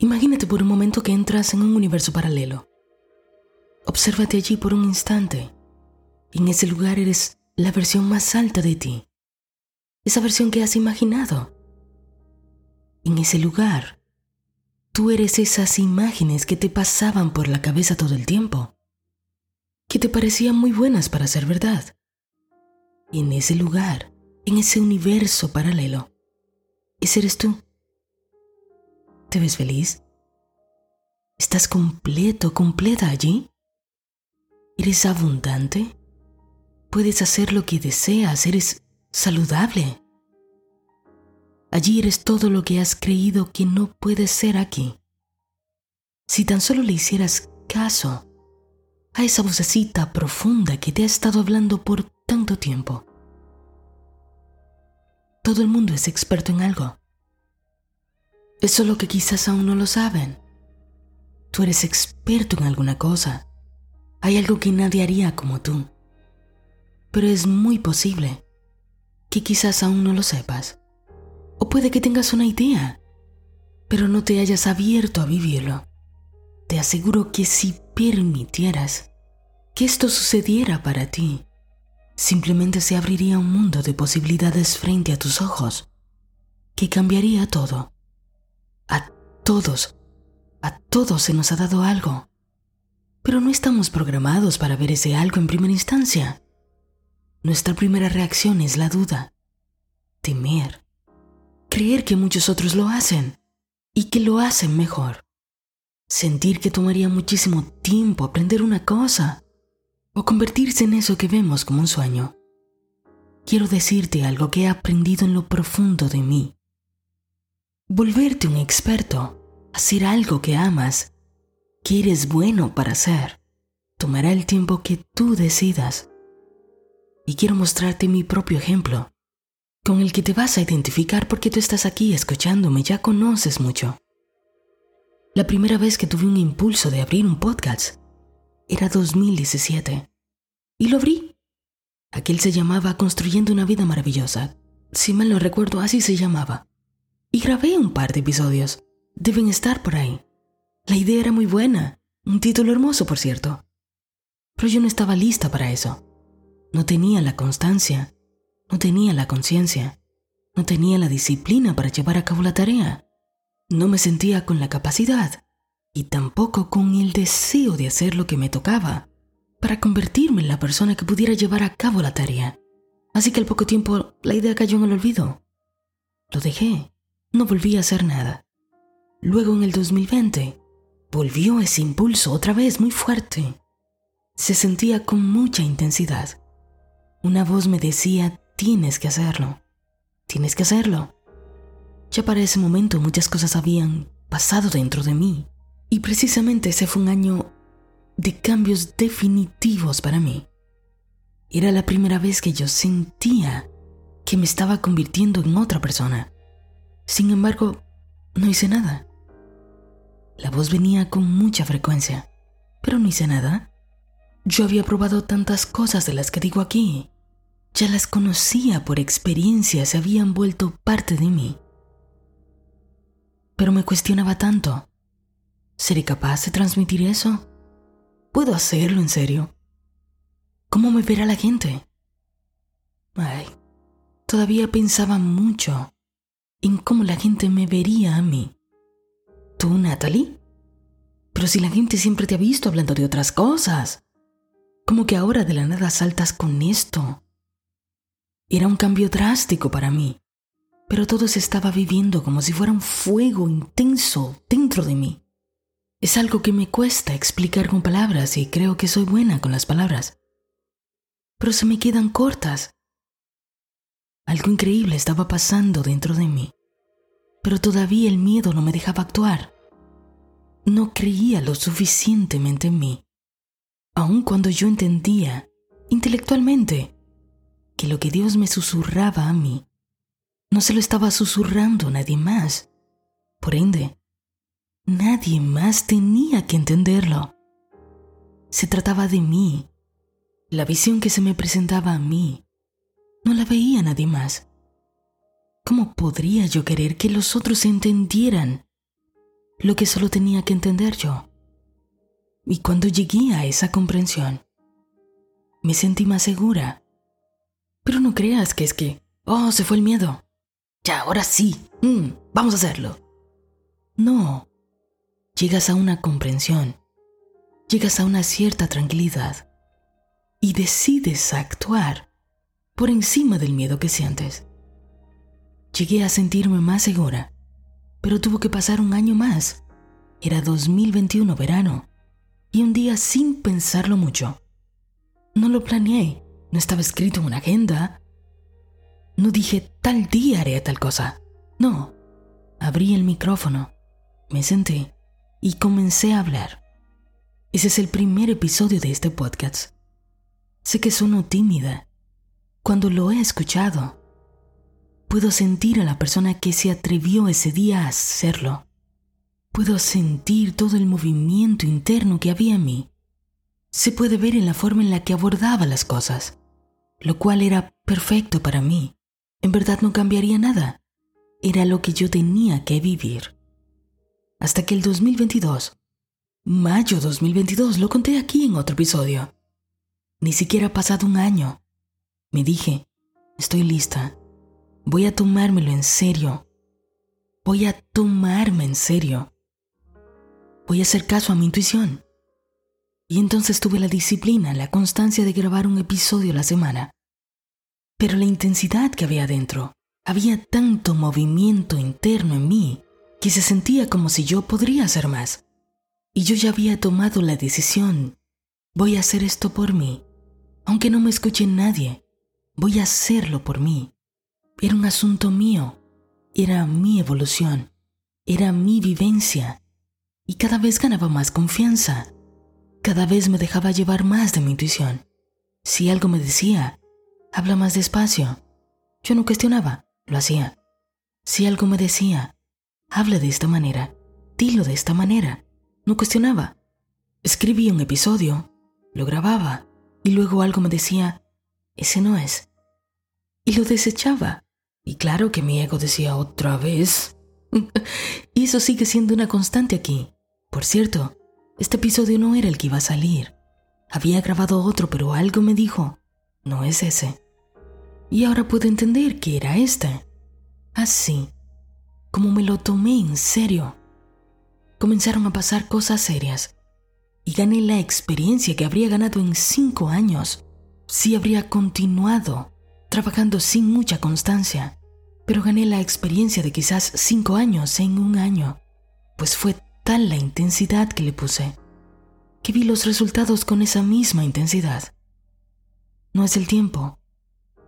Imagínate por un momento que entras en un universo paralelo. Obsérvate allí por un instante. En ese lugar eres la versión más alta de ti. Esa versión que has imaginado. En ese lugar, tú eres esas imágenes que te pasaban por la cabeza todo el tiempo, que te parecían muy buenas para ser verdad. En ese lugar, en ese universo paralelo, ese eres tú. ¿Te ves feliz? ¿Estás completo, completa allí? ¿Eres abundante? ¿Puedes hacer lo que deseas? ¿Eres saludable? Allí eres todo lo que has creído que no puedes ser aquí. Si tan solo le hicieras caso a esa vocecita profunda que te ha estado hablando por tanto tiempo. Todo el mundo es experto en algo. Es solo que quizás aún no lo saben. Tú eres experto en alguna cosa. Hay algo que nadie haría como tú. Pero es muy posible que quizás aún no lo sepas. O puede que tengas una idea, pero no te hayas abierto a vivirlo. Te aseguro que si permitieras que esto sucediera para ti, simplemente se abriría un mundo de posibilidades frente a tus ojos, que cambiaría todo. A todos, a todos se nos ha dado algo. Pero no estamos programados para ver ese algo en primera instancia. Nuestra primera reacción es la duda, temer, creer que muchos otros lo hacen y que lo hacen mejor. Sentir que tomaría muchísimo tiempo aprender una cosa o convertirse en eso que vemos como un sueño. Quiero decirte algo que he aprendido en lo profundo de mí volverte un experto, hacer algo que amas, que eres bueno para hacer, tomará el tiempo que tú decidas. Y quiero mostrarte mi propio ejemplo, con el que te vas a identificar porque tú estás aquí escuchándome, ya conoces mucho. La primera vez que tuve un impulso de abrir un podcast era 2017. Y lo abrí. Aquel se llamaba Construyendo una vida maravillosa. Si mal no recuerdo, así se llamaba y grabé un par de episodios. Deben estar por ahí. La idea era muy buena, un título hermoso, por cierto. Pero yo no estaba lista para eso. No tenía la constancia, no tenía la conciencia, no tenía la disciplina para llevar a cabo la tarea. No me sentía con la capacidad y tampoco con el deseo de hacer lo que me tocaba para convertirme en la persona que pudiera llevar a cabo la tarea. Así que al poco tiempo la idea cayó en el olvido. Lo dejé no volví a hacer nada. Luego en el 2020, volvió ese impulso otra vez muy fuerte. Se sentía con mucha intensidad. Una voz me decía, tienes que hacerlo, tienes que hacerlo. Ya para ese momento muchas cosas habían pasado dentro de mí y precisamente ese fue un año de cambios definitivos para mí. Era la primera vez que yo sentía que me estaba convirtiendo en otra persona. Sin embargo, no hice nada. La voz venía con mucha frecuencia, pero no hice nada. Yo había probado tantas cosas de las que digo aquí. Ya las conocía por experiencia, se habían vuelto parte de mí. Pero me cuestionaba tanto. ¿Seré capaz de transmitir eso? ¿Puedo hacerlo en serio? ¿Cómo me verá la gente? Ay, todavía pensaba mucho en cómo la gente me vería a mí. ¿Tú, Natalie? Pero si la gente siempre te ha visto hablando de otras cosas, ¿cómo que ahora de la nada saltas con esto? Era un cambio drástico para mí, pero todo se estaba viviendo como si fuera un fuego intenso dentro de mí. Es algo que me cuesta explicar con palabras y creo que soy buena con las palabras. Pero se me quedan cortas algo increíble estaba pasando dentro de mí, pero todavía el miedo no me dejaba actuar. No creía lo suficientemente en mí, aun cuando yo entendía, intelectualmente, que lo que Dios me susurraba a mí, no se lo estaba susurrando nadie más. Por ende, nadie más tenía que entenderlo. Se trataba de mí, la visión que se me presentaba a mí, no la veía nadie más. ¿Cómo podría yo querer que los otros entendieran lo que solo tenía que entender yo. Y cuando llegué a esa comprensión, me sentí más segura. Pero no creas que es que, oh, se fue el miedo. Ya, ahora sí, mm, vamos a hacerlo. No, llegas a una comprensión, llegas a una cierta tranquilidad y decides actuar por encima del miedo que sientes. Llegué a sentirme más segura, pero tuvo que pasar un año más. Era 2021 verano y un día sin pensarlo mucho. No lo planeé, no estaba escrito en una agenda. No dije tal día haré tal cosa. No, abrí el micrófono, me senté y comencé a hablar. Ese es el primer episodio de este podcast. Sé que sueno tímida, cuando lo he escuchado, puedo sentir a la persona que se atrevió ese día a hacerlo. Puedo sentir todo el movimiento interno que había en mí. Se puede ver en la forma en la que abordaba las cosas, lo cual era perfecto para mí. En verdad no cambiaría nada. Era lo que yo tenía que vivir. Hasta que el 2022, mayo 2022, lo conté aquí en otro episodio. Ni siquiera ha pasado un año me dije, estoy lista. Voy a tomármelo en serio. Voy a tomarme en serio. Voy a hacer caso a mi intuición. Y entonces tuve la disciplina, la constancia de grabar un episodio a la semana. Pero la intensidad que había dentro, había tanto movimiento interno en mí que se sentía como si yo podría hacer más. Y yo ya había tomado la decisión. Voy a hacer esto por mí, aunque no me escuche nadie. Voy a hacerlo por mí. Era un asunto mío. Era mi evolución. Era mi vivencia. Y cada vez ganaba más confianza. Cada vez me dejaba llevar más de mi intuición. Si algo me decía, habla más despacio. Yo no cuestionaba, lo hacía. Si algo me decía, habla de esta manera, dilo de esta manera, no cuestionaba. Escribía un episodio, lo grababa y luego algo me decía, ese no es y lo desechaba. Y claro que mi ego decía otra vez. y eso sigue siendo una constante aquí. Por cierto, este episodio no era el que iba a salir. Había grabado otro, pero algo me dijo, no es ese. Y ahora puedo entender que era este. Así, como me lo tomé en serio. Comenzaron a pasar cosas serias y gané la experiencia que habría ganado en cinco años si habría continuado trabajando sin mucha constancia, pero gané la experiencia de quizás cinco años en un año, pues fue tal la intensidad que le puse, que vi los resultados con esa misma intensidad. No es el tiempo,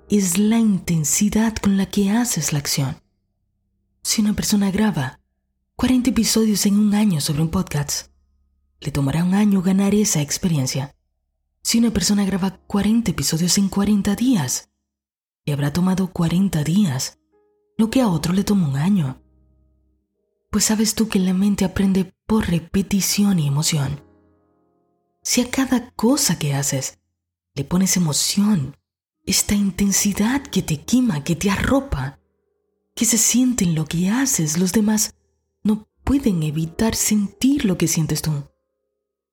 es la intensidad con la que haces la acción. Si una persona graba 40 episodios en un año sobre un podcast, le tomará un año ganar esa experiencia. Si una persona graba 40 episodios en 40 días, y habrá tomado 40 días, lo que a otro le tomó un año. Pues sabes tú que la mente aprende por repetición y emoción. Si a cada cosa que haces le pones emoción, esta intensidad que te quema, que te arropa, que se siente en lo que haces, los demás no pueden evitar sentir lo que sientes tú.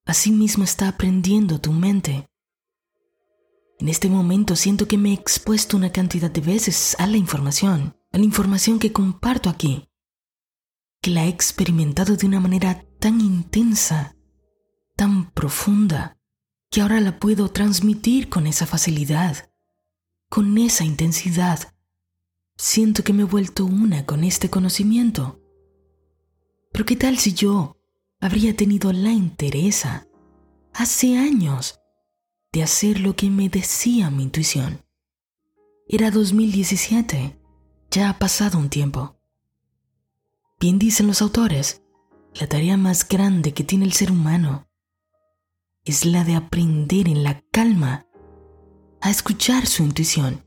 Asimismo está aprendiendo tu mente. En este momento siento que me he expuesto una cantidad de veces a la información, a la información que comparto aquí, que la he experimentado de una manera tan intensa, tan profunda, que ahora la puedo transmitir con esa facilidad, con esa intensidad. Siento que me he vuelto una con este conocimiento. Pero ¿qué tal si yo habría tenido la interesa hace años de hacer lo que me decía mi intuición. Era 2017, ya ha pasado un tiempo. Bien dicen los autores, la tarea más grande que tiene el ser humano es la de aprender en la calma a escuchar su intuición.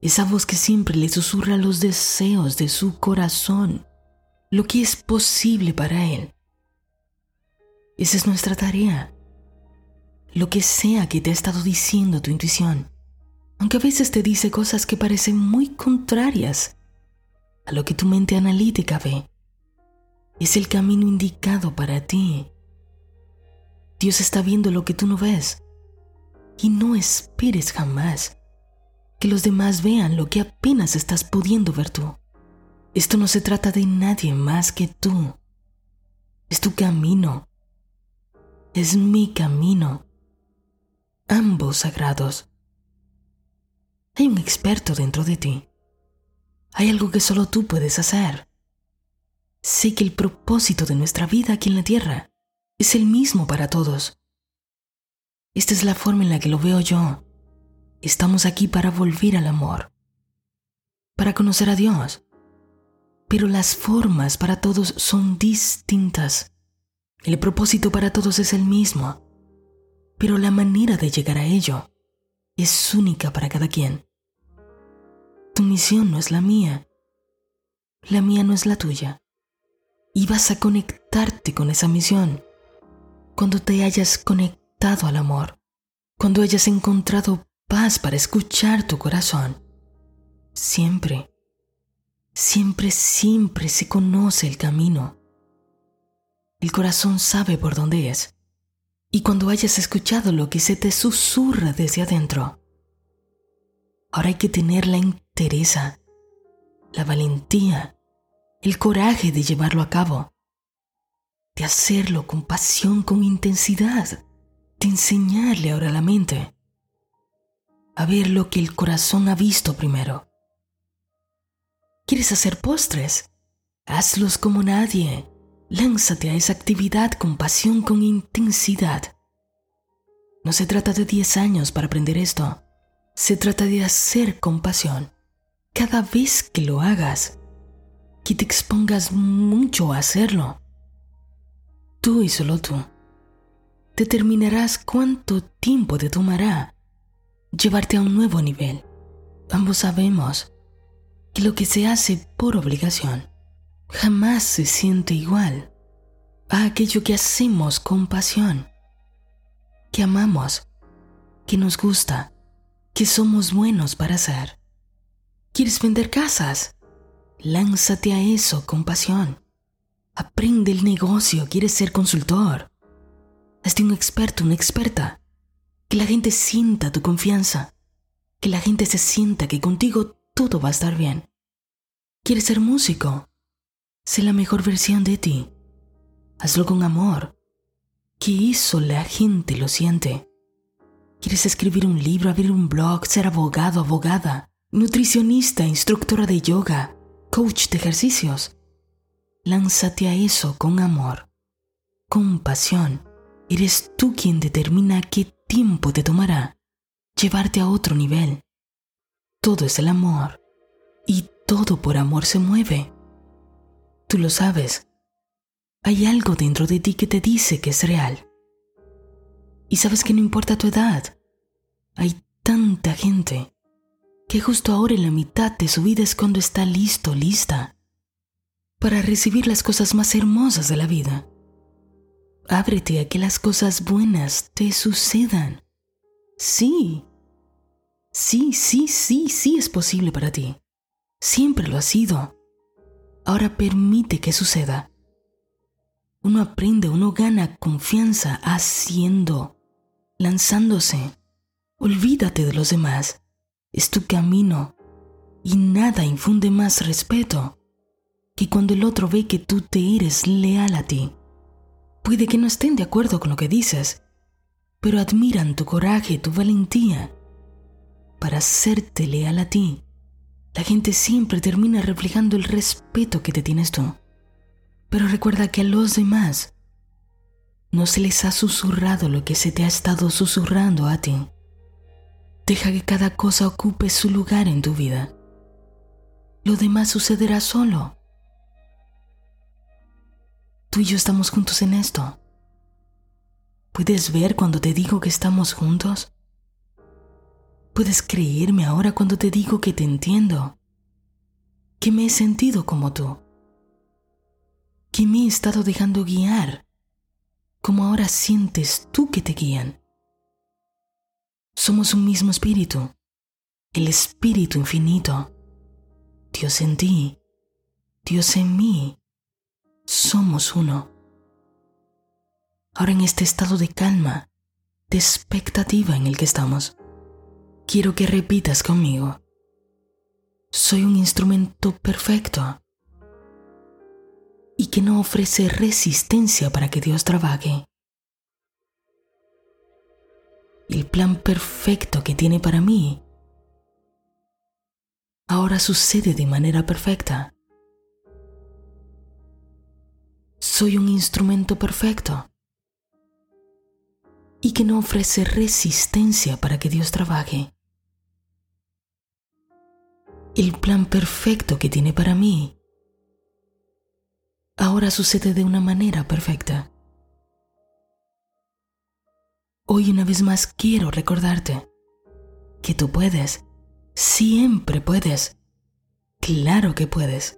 Esa voz que siempre le susurra los deseos de su corazón, lo que es posible para él. Esa es nuestra tarea lo que sea que te ha estado diciendo tu intuición, aunque a veces te dice cosas que parecen muy contrarias a lo que tu mente analítica ve. es el camino indicado para ti. Dios está viendo lo que tú no ves. Y no esperes jamás que los demás vean lo que apenas estás pudiendo ver tú. Esto no se trata de nadie más que tú. Es tu camino. Es mi camino. Ambos sagrados. Hay un experto dentro de ti. Hay algo que solo tú puedes hacer. Sé que el propósito de nuestra vida aquí en la tierra es el mismo para todos. Esta es la forma en la que lo veo yo. Estamos aquí para volver al amor, para conocer a Dios. Pero las formas para todos son distintas. El propósito para todos es el mismo, pero la manera de llegar a ello es única para cada quien. Tu misión no es la mía, la mía no es la tuya. Y vas a conectarte con esa misión cuando te hayas conectado al amor, cuando hayas encontrado paz para escuchar tu corazón. Siempre, siempre, siempre se conoce el camino. El corazón sabe por dónde es. Y cuando hayas escuchado lo que se te susurra desde adentro, ahora hay que tener la entereza, la valentía, el coraje de llevarlo a cabo de hacerlo con pasión, con intensidad, de enseñarle ahora a la mente a ver lo que el corazón ha visto primero. ¿Quieres hacer postres? Hazlos como nadie. Lánzate a esa actividad con pasión, con intensidad. No se trata de 10 años para aprender esto. Se trata de hacer con pasión. Cada vez que lo hagas, que te expongas mucho a hacerlo tú y solo tú, determinarás cuánto tiempo te tomará llevarte a un nuevo nivel. Ambos sabemos que lo que se hace por obligación jamás se siente igual a aquello que hacemos con pasión, que amamos, que nos gusta, que somos buenos para hacer. ¿Quieres vender casas? Lánzate a eso con pasión. Aprende el negocio, quieres ser consultor. Hazte un experto, una experta. Que la gente sienta tu confianza. Que la gente se sienta que contigo todo va a estar bien. ¿Quieres ser músico? Sé la mejor versión de ti. Hazlo con amor. Que eso la gente lo siente. ¿Quieres escribir un libro, abrir un blog, ser abogado, abogada, nutricionista, instructora de yoga, coach de ejercicios? Lánzate a eso con amor, con pasión. Eres tú quien determina qué tiempo te tomará llevarte a otro nivel. Todo es el amor y todo por amor se mueve. Tú lo sabes. Hay algo dentro de ti que te dice que es real. Y sabes que no importa tu edad. Hay tanta gente que justo ahora en la mitad de su vida es cuando está listo, lista para recibir las cosas más hermosas de la vida. Ábrete a que las cosas buenas te sucedan. Sí, sí, sí, sí, sí es posible para ti. Siempre lo ha sido. Ahora permite que suceda. Uno aprende, uno gana confianza haciendo, lanzándose. Olvídate de los demás. Es tu camino y nada infunde más respeto que cuando el otro ve que tú te eres leal a ti. Puede que no estén de acuerdo con lo que dices, pero admiran tu coraje, tu valentía para hacerte leal a ti. La gente siempre termina reflejando el respeto que te tienes tú. Pero recuerda que a los demás no se les ha susurrado lo que se te ha estado susurrando a ti. Deja que cada cosa ocupe su lugar en tu vida. Lo demás sucederá solo. Tú y yo estamos juntos en esto. ¿Puedes ver cuando te digo que estamos juntos? ¿Puedes creerme ahora cuando te digo que te entiendo? Que me he sentido como tú. Que me he estado dejando guiar, como ahora sientes tú que te guían. Somos un mismo espíritu, el espíritu infinito. Dios en ti, Dios en mí somos uno. Ahora en este estado de calma, de expectativa en el que estamos, quiero que repitas conmigo. Soy un instrumento perfecto y que no ofrece resistencia para que Dios trabaje. El plan perfecto que tiene para mí ahora sucede de manera perfecta. Soy un instrumento perfecto y que no ofrece resistencia para que Dios trabaje. El plan perfecto que tiene para mí ahora sucede de una manera perfecta. Hoy una vez más quiero recordarte que tú puedes, siempre puedes, claro que puedes.